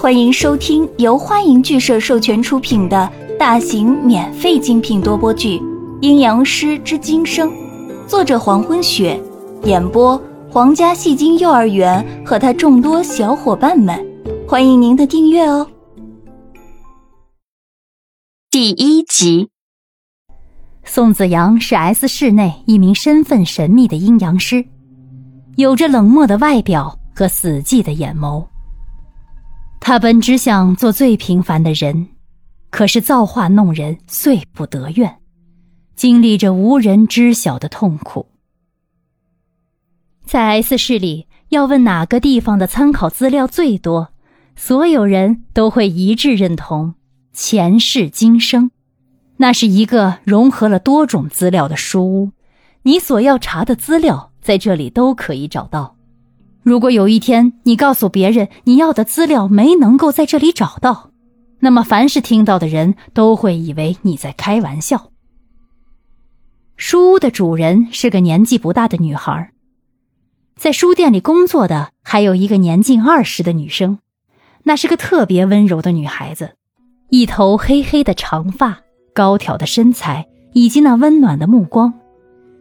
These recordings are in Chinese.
欢迎收听由欢迎剧社授权出品的大型免费精品多播剧《阴阳师之今生》，作者黄昏雪，演播皇家戏精幼儿园和他众多小伙伴们。欢迎您的订阅哦。第一集，宋子阳是 S 市内一名身份神秘的阴阳师，有着冷漠的外表和死寂的眼眸。他本只想做最平凡的人，可是造化弄人，遂不得愿，经历着无人知晓的痛苦。在 S 市里，要问哪个地方的参考资料最多，所有人都会一致认同前世今生。那是一个融合了多种资料的书屋，你所要查的资料在这里都可以找到。如果有一天你告诉别人你要的资料没能够在这里找到，那么凡是听到的人都会以为你在开玩笑。书屋的主人是个年纪不大的女孩，在书店里工作的还有一个年近二十的女生，那是个特别温柔的女孩子，一头黑黑的长发，高挑的身材以及那温暖的目光。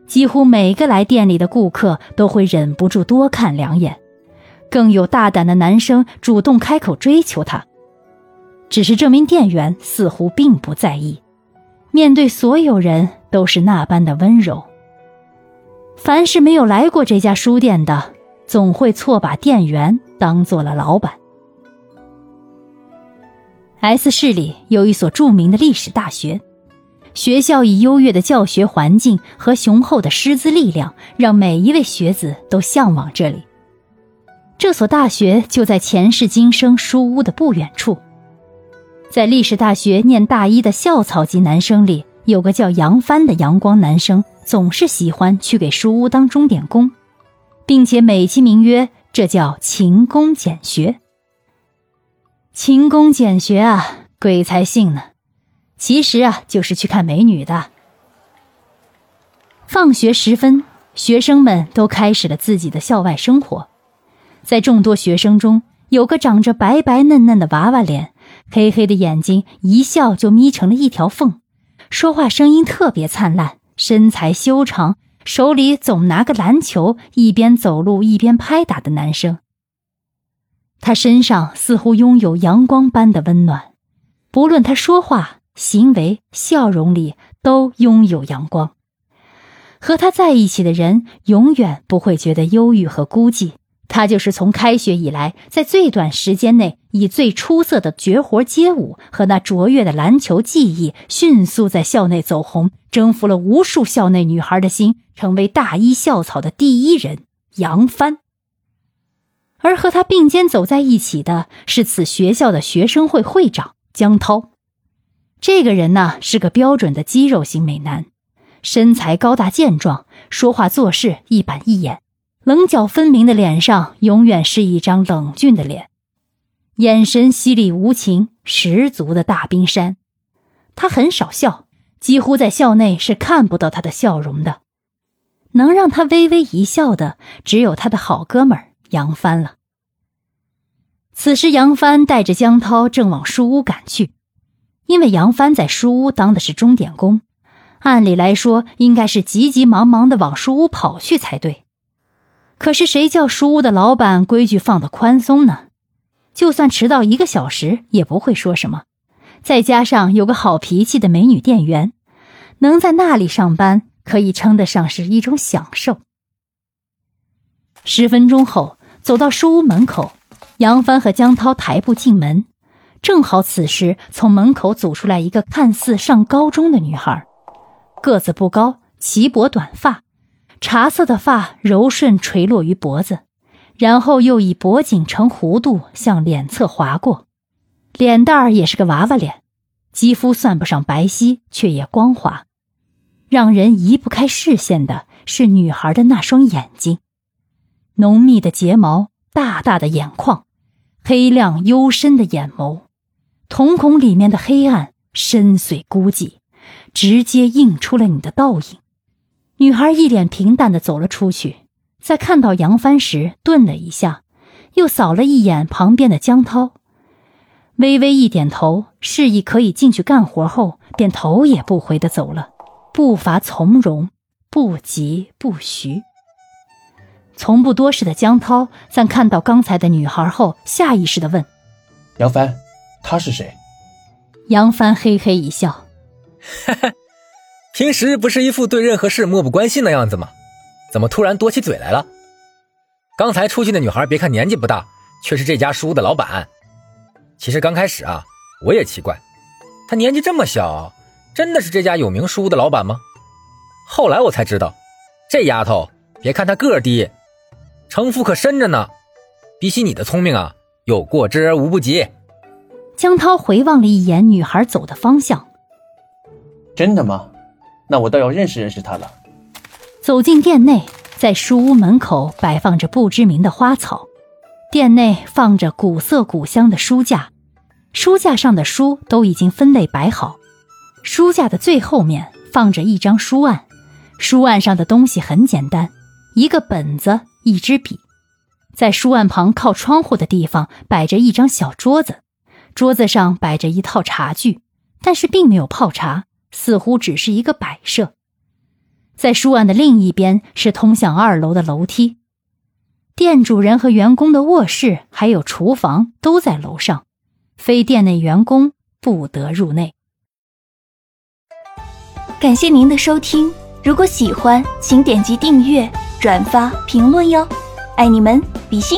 几乎每个来店里的顾客都会忍不住多看两眼，更有大胆的男生主动开口追求她。只是这名店员似乎并不在意，面对所有人都是那般的温柔。凡是没有来过这家书店的，总会错把店员当做了老板。S 市里有一所著名的历史大学。学校以优越的教学环境和雄厚的师资力量，让每一位学子都向往这里。这所大学就在前世今生书屋的不远处。在历史大学念大一的校草级男生里，有个叫杨帆的阳光男生，总是喜欢去给书屋当钟点工，并且美其名曰这叫勤工俭学。勤工俭学啊，鬼才信呢！其实啊，就是去看美女的。放学时分，学生们都开始了自己的校外生活。在众多学生中，有个长着白白嫩嫩的娃娃脸，黑黑的眼睛一笑就眯成了一条缝，说话声音特别灿烂，身材修长，手里总拿个篮球，一边走路一边拍打的男生。他身上似乎拥有阳光般的温暖，不论他说话。行为、笑容里都拥有阳光。和他在一起的人永远不会觉得忧郁和孤寂。他就是从开学以来，在最短时间内以最出色的绝活街舞和那卓越的篮球技艺，迅速在校内走红，征服了无数校内女孩的心，成为大一校草的第一人杨帆。而和他并肩走在一起的是此学校的学生会会长江涛。这个人呢是个标准的肌肉型美男，身材高大健壮，说话做事一板一眼，棱角分明的脸上永远是一张冷峻的脸，眼神犀利无情，十足的大冰山。他很少笑，几乎在校内是看不到他的笑容的。能让他微微一笑的，只有他的好哥们儿杨帆了。此时，杨帆带着江涛正往书屋赶去。因为杨帆在书屋当的是钟点工，按理来说应该是急急忙忙的往书屋跑去才对。可是谁叫书屋的老板规矩放得宽松呢？就算迟到一个小时也不会说什么。再加上有个好脾气的美女店员，能在那里上班可以称得上是一种享受。十分钟后，走到书屋门口，杨帆和江涛抬步进门。正好此时，从门口走出来一个看似上高中的女孩，个子不高，齐脖短发，茶色的发柔顺垂落于脖子，然后又以脖颈成弧度向脸侧划过，脸蛋儿也是个娃娃脸，肌肤算不上白皙，却也光滑，让人移不开视线的是女孩的那双眼睛，浓密的睫毛，大大的眼眶，黑亮幽深的眼眸。瞳孔里面的黑暗深邃孤寂，直接映出了你的倒影。女孩一脸平淡的走了出去，在看到杨帆时顿了一下，又扫了一眼旁边的江涛，微微一点头，示意可以进去干活后，便头也不回的走了，步伐从容，不急不徐。从不多事的江涛在看到刚才的女孩后，下意识的问：“杨帆，她是谁？”杨帆嘿嘿一笑：“哈哈，平时不是一副对任何事漠不关心的样子吗？怎么突然多起嘴来了？刚才出去的女孩，别看年纪不大，却是这家书屋的老板。其实刚开始啊，我也奇怪，她年纪这么小，真的是这家有名书屋的老板吗？后来我才知道，这丫头，别看她个儿低。”城府可深着呢，比起你的聪明啊，有过之而无不及。江涛回望了一眼女孩走的方向，真的吗？那我倒要认识认识她了。走进店内，在书屋门口摆放着不知名的花草，店内放着古色古香的书架，书架上的书都已经分类摆好，书架的最后面放着一张书案，书案上的东西很简单，一个本子。一支笔，在书案旁靠窗户的地方摆着一张小桌子，桌子上摆着一套茶具，但是并没有泡茶，似乎只是一个摆设。在书案的另一边是通向二楼的楼梯，店主人和员工的卧室还有厨房都在楼上，非店内员工不得入内。感谢您的收听，如果喜欢，请点击订阅。转发评论哟，爱你们，比心。